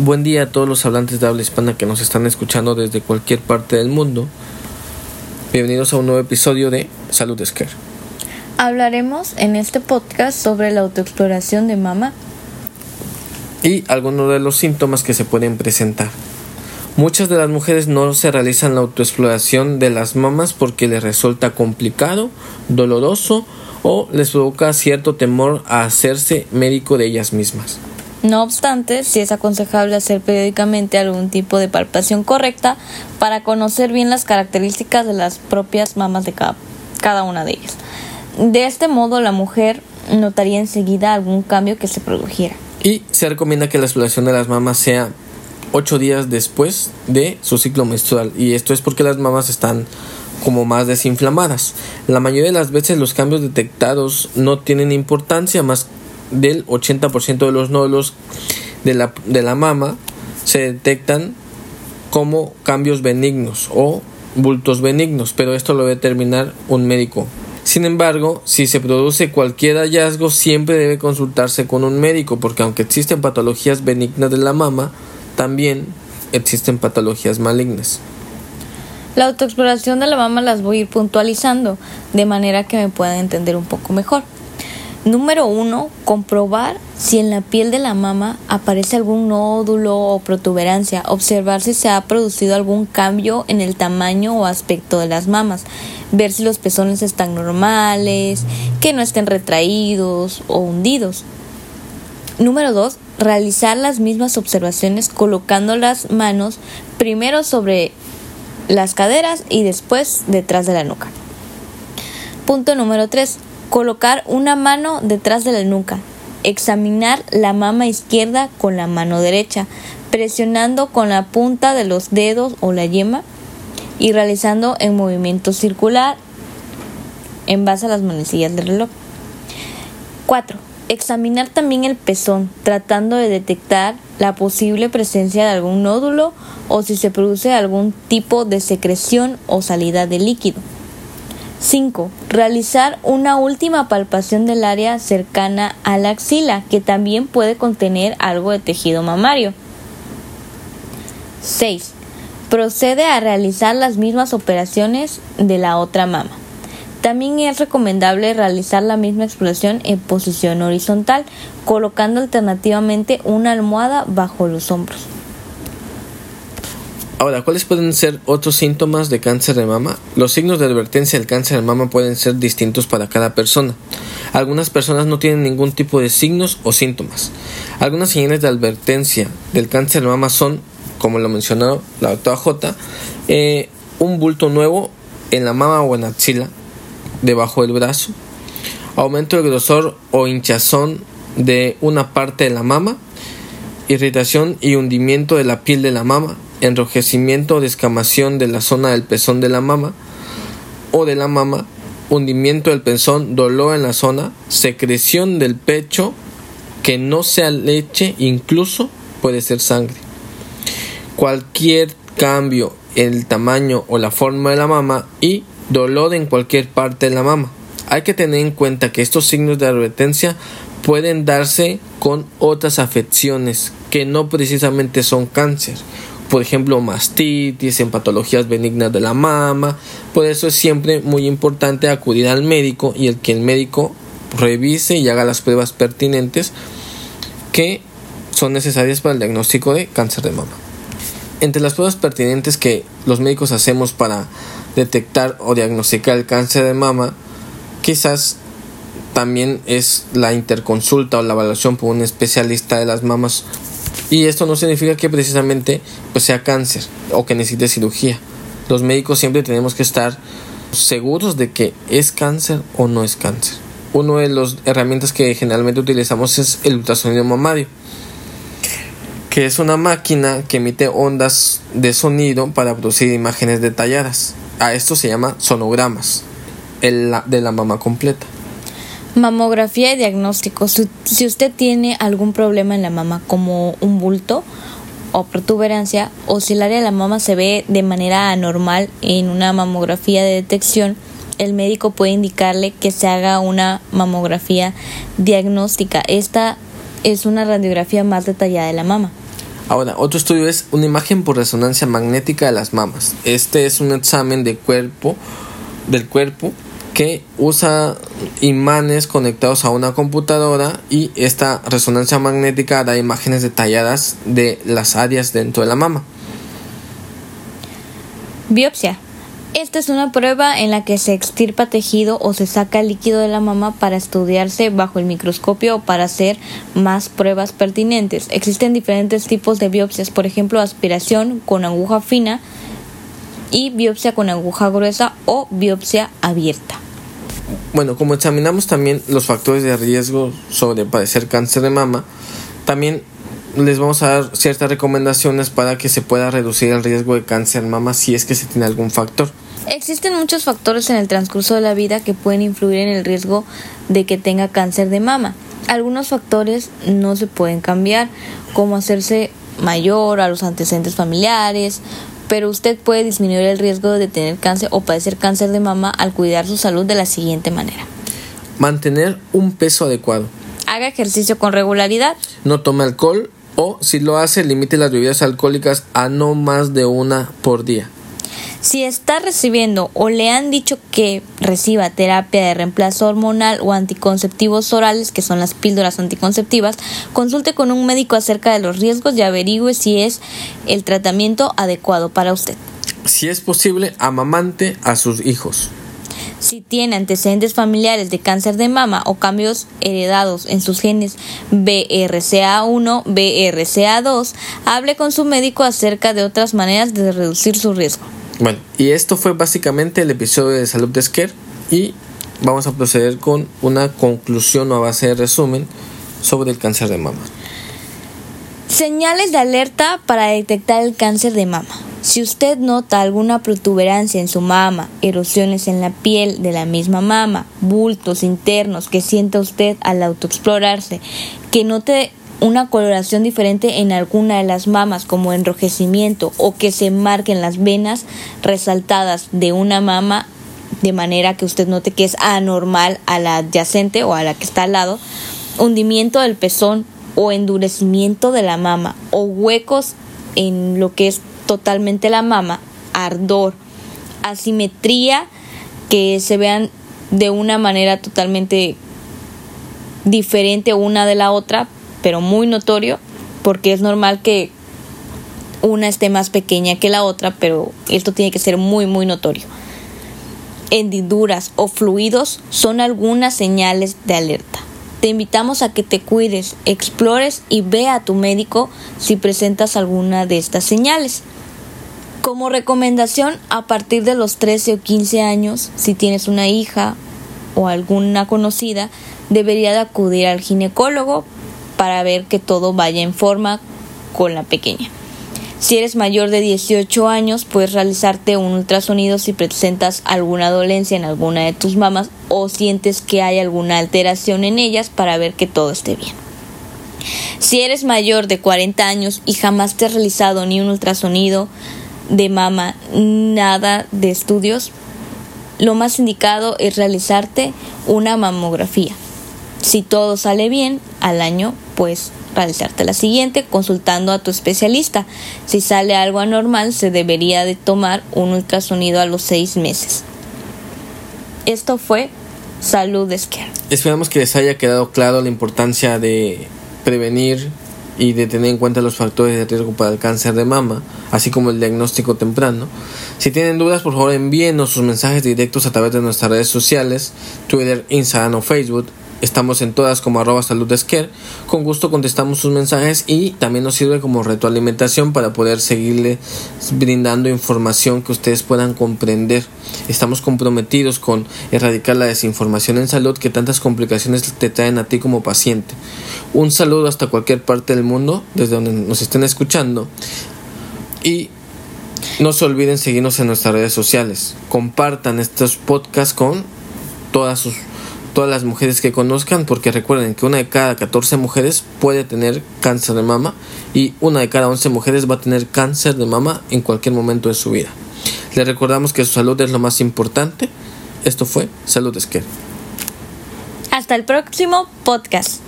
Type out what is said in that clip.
Buen día a todos los hablantes de habla hispana que nos están escuchando desde cualquier parte del mundo. Bienvenidos a un nuevo episodio de Salud Scare. Hablaremos en este podcast sobre la autoexploración de mama y algunos de los síntomas que se pueden presentar. Muchas de las mujeres no se realizan la autoexploración de las mamas porque les resulta complicado, doloroso o les provoca cierto temor a hacerse médico de ellas mismas. No obstante, sí es aconsejable hacer periódicamente algún tipo de palpación correcta para conocer bien las características de las propias mamas de cada, una de ellas. De este modo, la mujer notaría enseguida algún cambio que se produjera. Y se recomienda que la exploración de las mamas sea 8 días después de su ciclo menstrual. Y esto es porque las mamas están como más desinflamadas. La mayoría de las veces los cambios detectados no tienen importancia más del 80% de los nódulos de la, de la mama se detectan como cambios benignos o bultos benignos, pero esto lo debe determinar un médico. Sin embargo, si se produce cualquier hallazgo, siempre debe consultarse con un médico, porque aunque existen patologías benignas de la mama, también existen patologías malignas. La autoexploración de la mama las voy a ir puntualizando, de manera que me puedan entender un poco mejor. Número 1. Comprobar si en la piel de la mama aparece algún nódulo o protuberancia. Observar si se ha producido algún cambio en el tamaño o aspecto de las mamas. Ver si los pezones están normales, que no estén retraídos o hundidos. Número 2. Realizar las mismas observaciones colocando las manos primero sobre las caderas y después detrás de la nuca. Punto número 3 Colocar una mano detrás de la nuca. Examinar la mama izquierda con la mano derecha, presionando con la punta de los dedos o la yema y realizando en movimiento circular en base a las manecillas del reloj. 4. Examinar también el pezón, tratando de detectar la posible presencia de algún nódulo o si se produce algún tipo de secreción o salida de líquido. 5. Realizar una última palpación del área cercana a la axila, que también puede contener algo de tejido mamario. 6. Procede a realizar las mismas operaciones de la otra mama. También es recomendable realizar la misma exploración en posición horizontal, colocando alternativamente una almohada bajo los hombros. Ahora, ¿cuáles pueden ser otros síntomas de cáncer de mama? Los signos de advertencia del cáncer de mama pueden ser distintos para cada persona. Algunas personas no tienen ningún tipo de signos o síntomas. Algunas señales de advertencia del cáncer de mama son, como lo mencionó la doctora J, eh, un bulto nuevo en la mama o en la axila, debajo del brazo, aumento del grosor o hinchazón de una parte de la mama, irritación y hundimiento de la piel de la mama, enrojecimiento o descamación de la zona del pezón de la mama o de la mama, hundimiento del pezón, dolor en la zona, secreción del pecho que no sea leche, incluso puede ser sangre. Cualquier cambio en el tamaño o la forma de la mama y dolor en cualquier parte de la mama. Hay que tener en cuenta que estos signos de advertencia pueden darse con otras afecciones que no precisamente son cáncer por ejemplo, mastitis, en patologías benignas de la mama. Por eso es siempre muy importante acudir al médico y el que el médico revise y haga las pruebas pertinentes que son necesarias para el diagnóstico de cáncer de mama. Entre las pruebas pertinentes que los médicos hacemos para detectar o diagnosticar el cáncer de mama, quizás también es la interconsulta o la evaluación por un especialista de las mamas y esto no significa que precisamente pues, sea cáncer o que necesite cirugía. Los médicos siempre tenemos que estar seguros de que es cáncer o no es cáncer. Una de las herramientas que generalmente utilizamos es el ultrasonido mamario, que es una máquina que emite ondas de sonido para producir imágenes detalladas. A esto se llama sonogramas de la mama completa. Mamografía y diagnóstico. Si usted tiene algún problema en la mama como un bulto o protuberancia o si el área de la mama se ve de manera anormal en una mamografía de detección, el médico puede indicarle que se haga una mamografía diagnóstica. Esta es una radiografía más detallada de la mama. Ahora, otro estudio es una imagen por resonancia magnética de las mamas. Este es un examen de cuerpo del cuerpo que usa imanes conectados a una computadora y esta resonancia magnética da imágenes detalladas de las áreas dentro de la mama. Biopsia. Esta es una prueba en la que se extirpa tejido o se saca líquido de la mama para estudiarse bajo el microscopio o para hacer más pruebas pertinentes. Existen diferentes tipos de biopsias, por ejemplo, aspiración con aguja fina y biopsia con aguja gruesa o biopsia abierta. Bueno, como examinamos también los factores de riesgo sobre padecer cáncer de mama, también les vamos a dar ciertas recomendaciones para que se pueda reducir el riesgo de cáncer de mama si es que se tiene algún factor. Existen muchos factores en el transcurso de la vida que pueden influir en el riesgo de que tenga cáncer de mama. Algunos factores no se pueden cambiar, como hacerse mayor a los antecedentes familiares, pero usted puede disminuir el riesgo de tener cáncer o padecer cáncer de mama al cuidar su salud de la siguiente manera. Mantener un peso adecuado. Haga ejercicio con regularidad. No tome alcohol o si lo hace limite las bebidas alcohólicas a no más de una por día. Si está recibiendo o le han dicho que reciba terapia de reemplazo hormonal o anticonceptivos orales, que son las píldoras anticonceptivas, consulte con un médico acerca de los riesgos y averigüe si es el tratamiento adecuado para usted. Si es posible, amamante a sus hijos. Si tiene antecedentes familiares de cáncer de mama o cambios heredados en sus genes BRCA1, BRCA2, hable con su médico acerca de otras maneras de reducir su riesgo. Bueno, y esto fue básicamente el episodio de Salud de Scare y vamos a proceder con una conclusión o a base de resumen sobre el cáncer de mama. Señales de alerta para detectar el cáncer de mama. Si usted nota alguna protuberancia en su mama, erosiones en la piel de la misma mama, bultos internos que sienta usted al autoexplorarse, que note una coloración diferente en alguna de las mamas como enrojecimiento o que se marquen las venas resaltadas de una mama de manera que usted note que es anormal a la adyacente o a la que está al lado, hundimiento del pezón o endurecimiento de la mama o huecos en lo que es totalmente la mama, ardor, asimetría que se vean de una manera totalmente diferente una de la otra, pero muy notorio, porque es normal que una esté más pequeña que la otra, pero esto tiene que ser muy, muy notorio. Hendiduras o fluidos son algunas señales de alerta. Te invitamos a que te cuides, explores y ve a tu médico si presentas alguna de estas señales. Como recomendación, a partir de los 13 o 15 años, si tienes una hija o alguna conocida, debería de acudir al ginecólogo para ver que todo vaya en forma con la pequeña. Si eres mayor de 18 años, puedes realizarte un ultrasonido si presentas alguna dolencia en alguna de tus mamas o sientes que hay alguna alteración en ellas para ver que todo esté bien. Si eres mayor de 40 años y jamás te has realizado ni un ultrasonido de mama, nada de estudios, lo más indicado es realizarte una mamografía. Si todo sale bien, al año pues realizarte la siguiente consultando a tu especialista. Si sale algo anormal, se debería de tomar un ultrasonido a los seis meses. Esto fue Salud Scare. Esperamos que les haya quedado claro la importancia de prevenir y de tener en cuenta los factores de riesgo para el cáncer de mama, así como el diagnóstico temprano. Si tienen dudas, por favor envíenos sus mensajes directos a través de nuestras redes sociales, Twitter, Instagram o Facebook. Estamos en todas como arroba salud Con gusto contestamos sus mensajes y también nos sirve como retroalimentación para poder seguirle brindando información que ustedes puedan comprender. Estamos comprometidos con erradicar la desinformación en salud que tantas complicaciones te traen a ti como paciente. Un saludo hasta cualquier parte del mundo, desde donde nos estén escuchando. Y no se olviden seguirnos en nuestras redes sociales. Compartan estos podcasts con todas sus todas las mujeres que conozcan, porque recuerden que una de cada 14 mujeres puede tener cáncer de mama y una de cada 11 mujeres va a tener cáncer de mama en cualquier momento de su vida. Les recordamos que su salud es lo más importante. Esto fue Salud Esquer. Hasta el próximo podcast.